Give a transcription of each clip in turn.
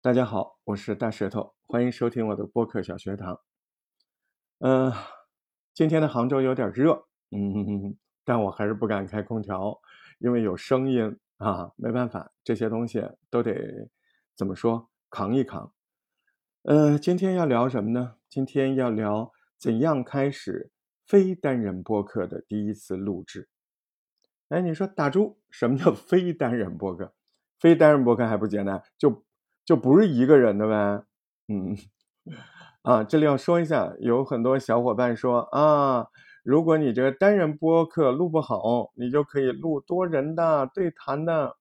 大家好，我是大舌头，欢迎收听我的播客小学堂。嗯、今天的杭州有点热，嗯，但我还是不敢开空调，因为有声音啊，没办法，这些东西都得怎么说，扛一扛。呃，今天要聊什么呢？今天要聊怎样开始非单人播客的第一次录制。哎，你说打住，什么叫 非单人播客？非单人播客还不简单，就就不是一个人的呗。嗯，啊，这里要说一下，有很多小伙伴说啊，如果你这个单人播客录不好，你就可以录多人的对谈的，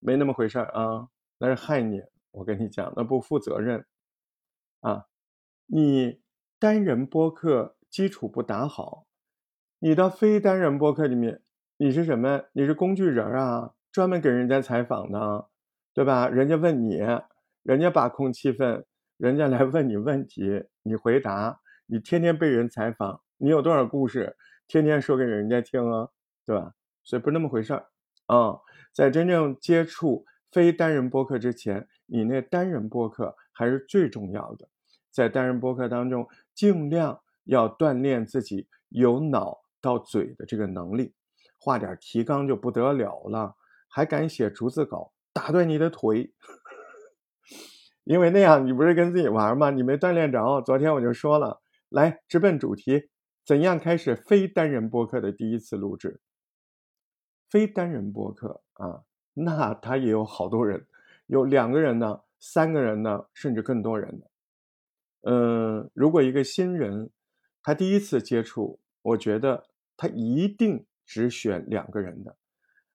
没那么回事儿啊，那是害你。我跟你讲，那不负责任啊。你单人播客基础不打好，你到非单人播客里面，你是什么？你是工具人啊，专门给人家采访的，对吧？人家问你，人家把控气氛，人家来问你问题，你回答，你天天被人采访，你有多少故事，天天说给人家听啊，对吧？所以不是那么回事儿啊。在真正接触非单人播客之前，你那单人播客还是最重要的。在单人播客当中，尽量要锻炼自己由脑到嘴的这个能力，画点提纲就不得了了，还敢写逐字稿，打断你的腿，因为那样你不是跟自己玩吗？你没锻炼着。昨天我就说了，来直奔主题，怎样开始非单人播客的第一次录制？非单人播客啊，那他也有好多人，有两个人呢，三个人呢，甚至更多人的。嗯，如果一个新人他第一次接触，我觉得他一定只选两个人的。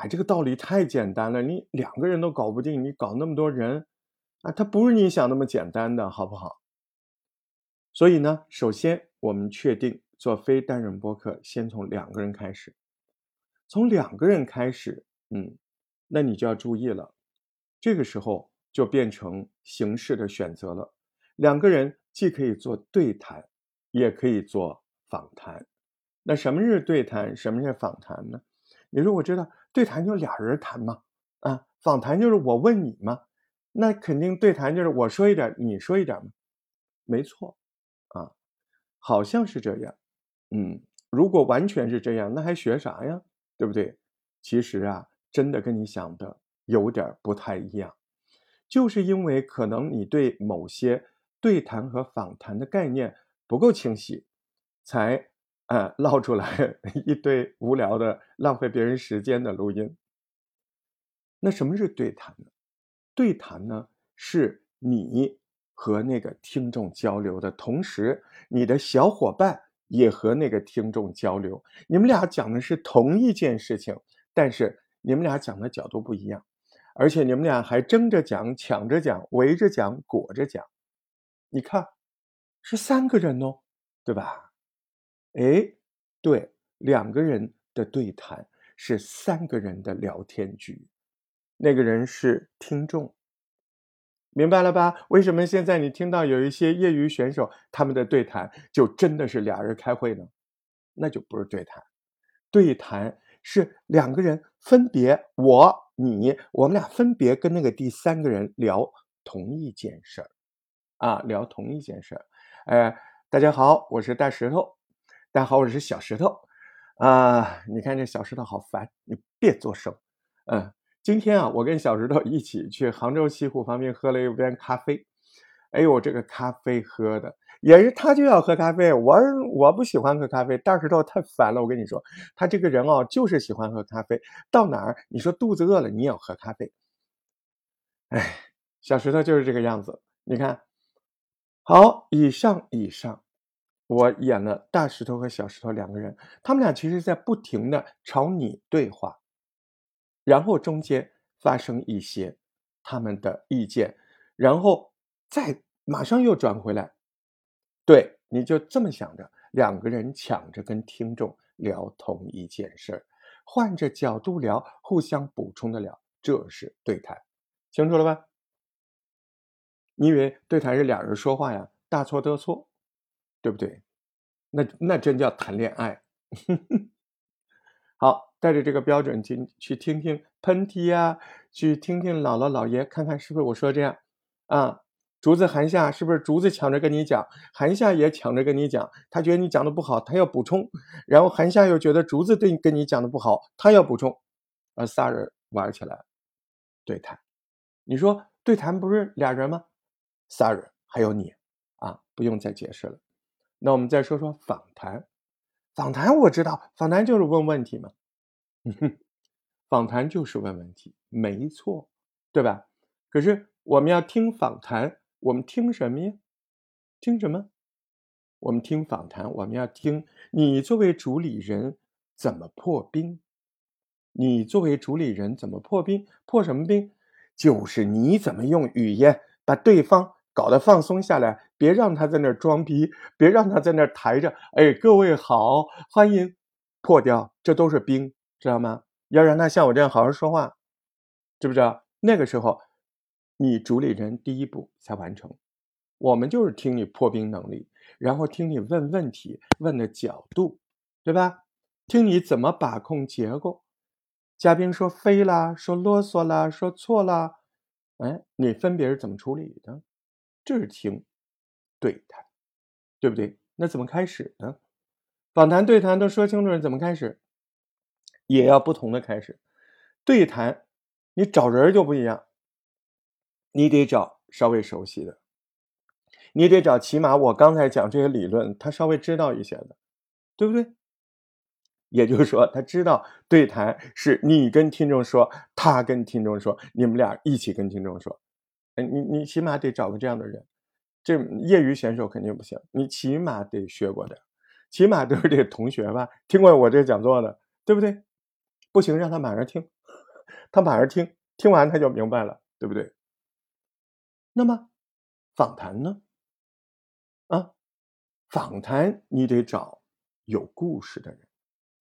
哎，这个道理太简单了，你两个人都搞不定，你搞那么多人啊，他不是你想那么简单的，好不好？所以呢，首先我们确定做非单人播客，先从两个人开始。从两个人开始，嗯，那你就要注意了，这个时候就变成形式的选择了。两个人既可以做对谈，也可以做访谈。那什么是对谈？什么是访谈呢？你说我知道，对谈就俩人谈嘛，啊，访谈就是我问你嘛，那肯定对谈就是我说一点，你说一点嘛，没错，啊，好像是这样，嗯，如果完全是这样，那还学啥呀？对不对？其实啊，真的跟你想的有点不太一样，就是因为可能你对某些对谈和访谈的概念不够清晰，才呃唠出来 一堆无聊的、浪费别人时间的录音。那什么是对谈呢？对谈呢，是你和那个听众交流的同时，你的小伙伴也和那个听众交流，你们俩讲的是同一件事情，但是你们俩讲的角度不一样，而且你们俩还争着讲、抢着讲、围着讲、裹着讲。你看，是三个人哦，对吧？哎，对，两个人的对谈是三个人的聊天局，那个人是听众，明白了吧？为什么现在你听到有一些业余选手他们的对谈就真的是俩人开会呢？那就不是对谈，对谈是两个人分别我你我们俩分别跟那个第三个人聊同一件事儿。啊，聊同一件事儿，哎，大家好，我是大石头，大家好，我是小石头，啊，你看这小石头好烦，你别作声，嗯，今天啊，我跟小石头一起去杭州西湖旁边喝了一杯咖啡，哎呦，这个咖啡喝的也是他就要喝咖啡，我我不喜欢喝咖啡，大石头太烦了，我跟你说，他这个人哦，就是喜欢喝咖啡，到哪儿你说肚子饿了，你也要喝咖啡，哎，小石头就是这个样子，你看。好，以上以上，我演了大石头和小石头两个人，他们俩其实在不停的朝你对话，然后中间发生一些他们的意见，然后再马上又转回来，对，你就这么想着，两个人抢着跟听众聊同一件事儿，换着角度聊，互相补充的聊，这是对谈，清楚了吧？你以为对谈是俩人说话呀？大错特错，对不对？那那真叫谈恋爱。好，带着这个标准去去听听喷嚏呀，去听听姥姥姥爷，看看是不是我说这样。啊。竹子韩夏是不是竹子抢着跟你讲，韩夏也抢着跟你讲，他觉得你讲的不好，他要补充，然后韩夏又觉得竹子对你跟你讲的不好，他要补充，而仨人玩起来对谈。你说对谈不是俩人吗？仨人还有你啊，不用再解释了。那我们再说说访谈，访谈我知道，访谈就是问问题嘛，访谈就是问问题，没错，对吧？可是我们要听访谈。我们听什么呀？听什么？我们听访谈。我们要听你作为主理人怎么破冰。你作为主理人怎么破冰？破什么冰？就是你怎么用语言把对方搞得放松下来，别让他在那儿装逼，别让他在那儿抬着。哎，各位好，欢迎破掉，这都是冰，知道吗？要让他像我这样好好说话，知不知道？那个时候。你主理人第一步才完成，我们就是听你破冰能力，然后听你问问题问的角度，对吧？听你怎么把控结构。嘉宾说飞啦，说啰嗦啦，说错啦，哎，你分别是怎么处理的？这是听对谈，对不对？那怎么开始呢？访谈对谈都说清楚了，怎么开始？也要不同的开始。对谈，你找人就不一样。你得找稍微熟悉的，你得找起码我刚才讲这些理论，他稍微知道一些的，对不对？也就是说，他知道对谈是你跟听众说，他跟听众说，你们俩一起跟听众说。哎，你你起码得找个这样的人，这业余选手肯定不行，你起码得学过点，起码都是这同学吧，听过我这讲座的，对不对？不行，让他马上听，他马上听，听完他就明白了，对不对？那么，访谈呢？啊，访谈你得找有故事的人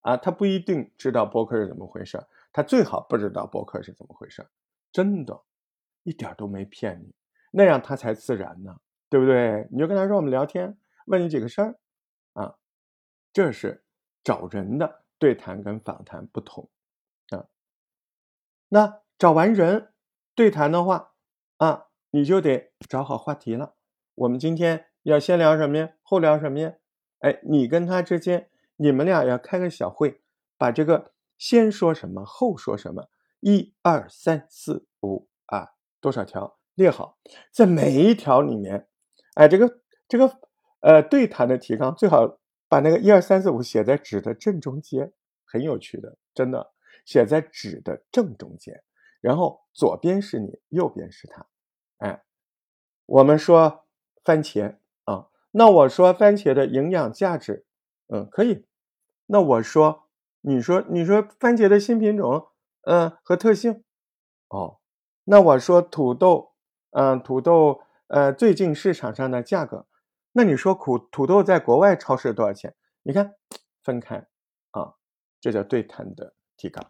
啊，他不一定知道博客是怎么回事他最好不知道博客是怎么回事真的，一点都没骗你，那样他才自然呢，对不对？你就跟他说我们聊天，问你几个事儿啊，这是找人的对谈跟访谈不同啊。那找完人对谈的话啊。你就得找好话题了。我们今天要先聊什么呀？后聊什么呀？哎，你跟他之间，你们俩要开个小会，把这个先说什么，后说什么，一二三四五啊，多少条列好，在每一条里面，哎，这个这个呃对谈的提纲最好把那个一二三四五写在纸的正中间，很有趣的，真的写在纸的正中间，然后左边是你，右边是他。哎，我们说番茄啊，那我说番茄的营养价值，嗯，可以。那我说，你说，你说番茄的新品种，嗯，和特性，哦，那我说土豆，嗯，土豆，呃，最近市场上的价格，那你说苦土豆在国外超市多少钱？你看，分开啊，这叫对谈的提纲。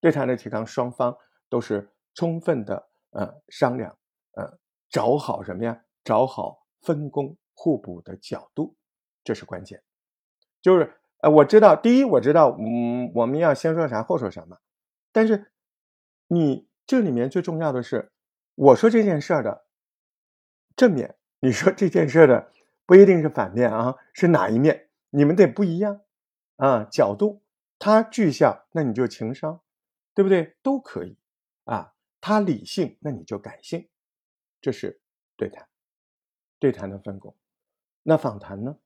对谈的提纲，双方都是充分的，呃，商量。呃，找好什么呀？找好分工互补的角度，这是关键。就是，呃，我知道，第一，我知道，嗯，我们要先说啥，后说什么。但是，你这里面最重要的是，我说这件事儿的正面，你说这件事的不一定是反面啊，是哪一面？你们得不一样啊，角度。他具象，那你就情商，对不对？都可以啊。他理性，那你就感性。这是对谈，对谈的分工。那访谈呢？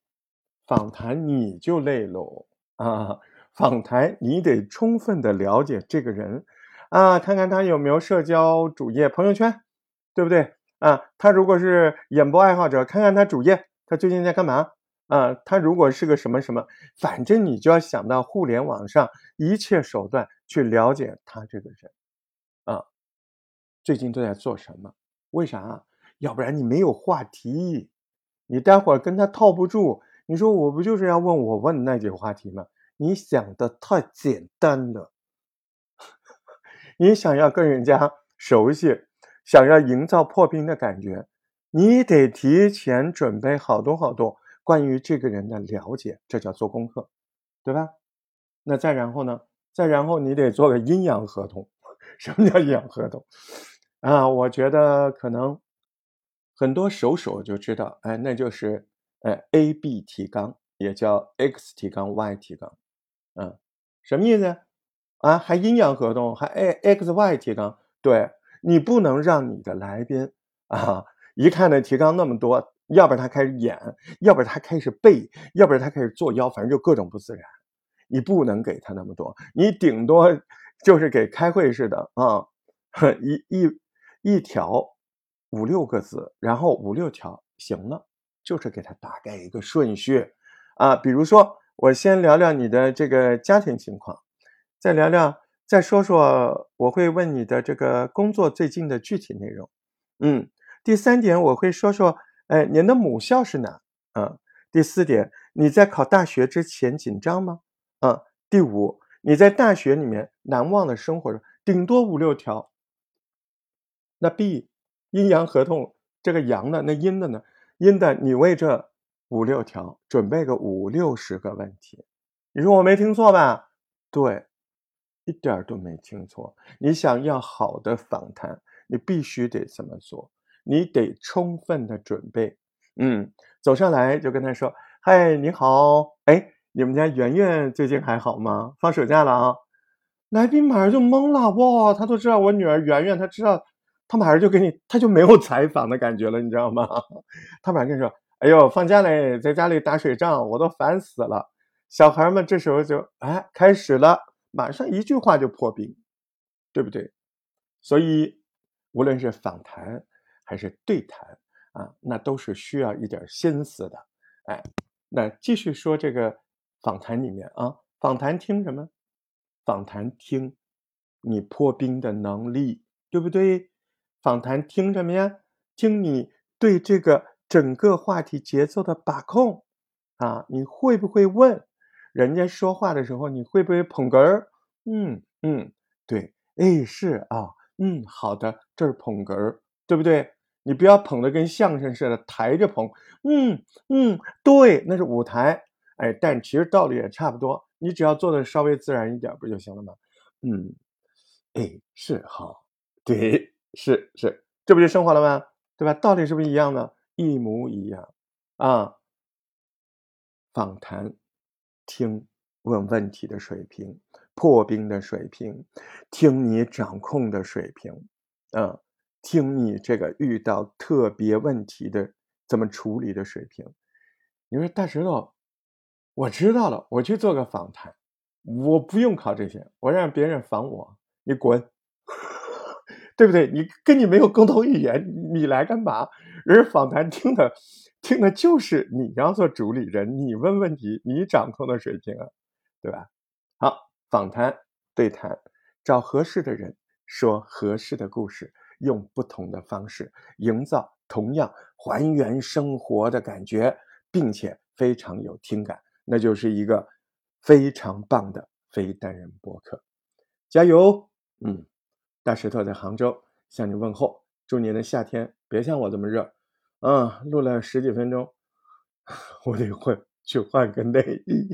访谈你就累喽啊！访谈你得充分的了解这个人啊，看看他有没有社交主页、朋友圈，对不对啊？他如果是演播爱好者，看看他主页，他最近在干嘛啊？他如果是个什么什么，反正你就要想到互联网上一切手段去了解他这个人啊，最近都在做什么？为啥？要不然你没有话题，你待会儿跟他套不住。你说我不就是要问我问那几个话题吗？你想的太简单了。你想要跟人家熟悉，想要营造破冰的感觉，你得提前准备好多好多关于这个人的了解，这叫做功课，对吧？那再然后呢？再然后你得做个阴阳合同。什么叫阴阳合同？啊，我觉得可能很多熟手就知道，哎，那就是呃 A B 提纲，也叫 X 提纲 Y 提纲，嗯，什么意思啊？还阴阳合同，还 A X Y 提纲？对你不能让你的来宾啊，一看那提纲那么多，要不然他开始演，要不然他开始背，要不然他开始作妖，反正就各种不自然。你不能给他那么多，你顶多就是给开会似的啊，一一一条五六个字，然后五六条行了，就是给他大概一个顺序啊。比如说，我先聊聊你的这个家庭情况，再聊聊，再说说，我会问你的这个工作最近的具体内容。嗯，第三点我会说说，哎，您的母校是哪？啊，第四点，你在考大学之前紧张吗？嗯，第五，你在大学里面难忘的生活，顶多五六条。那 B，阴阳合同，这个阳的，那阴的呢？阴的，你为这五六条准备个五六十个问题。你说我没听错吧？对，一点都没听错。你想要好的访谈，你必须得这么做，你得充分的准备。嗯，走上来就跟他说：“嗨，你好，哎。”你们家圆圆最近还好吗？放暑假了啊！来宾马上就懵了，哇，他都知道我女儿圆圆，他知道，他马上就给你，他就没有采访的感觉了，你知道吗？他马上跟你说：“哎呦，放假嘞，在家里打水仗，我都烦死了。”小孩们这时候就哎开始了，马上一句话就破冰，对不对？所以无论是访谈还是对谈啊，那都是需要一点心思的。哎，那继续说这个。访谈里面啊，访谈听什么？访谈听你破冰的能力，对不对？访谈听什么呀？听你对这个整个话题节奏的把控啊，你会不会问人家说话的时候，你会不会捧哏儿？嗯嗯，对，哎是啊，嗯好的，这是捧哏儿，对不对？你不要捧的跟相声似的，抬着捧。嗯嗯，对，那是舞台。哎，但其实道理也差不多，你只要做的稍微自然一点，不就行了吗？嗯，哎，是好，对，是是，这不就生活了吗？对吧？道理是不是一样的？一模一样啊。访谈，听问问题的水平，破冰的水平，听你掌控的水平，啊，听你这个遇到特别问题的怎么处理的水平。你说大石头。我知道了，我去做个访谈，我不用考这些，我让别人访我，你滚，对不对？你跟你没有共同语言，你来干嘛？人访谈听的，听的就是你要做主理人，你问问题，你掌控的水平啊，对吧？好，访谈对谈，找合适的人说合适的故事，用不同的方式营造同样还原生活的感觉，并且非常有听感。那就是一个非常棒的非单人播客，加油！嗯，大石头在杭州向你问候，祝你的夏天别像我这么热。啊，录了十几分钟，我得换去换个内衣。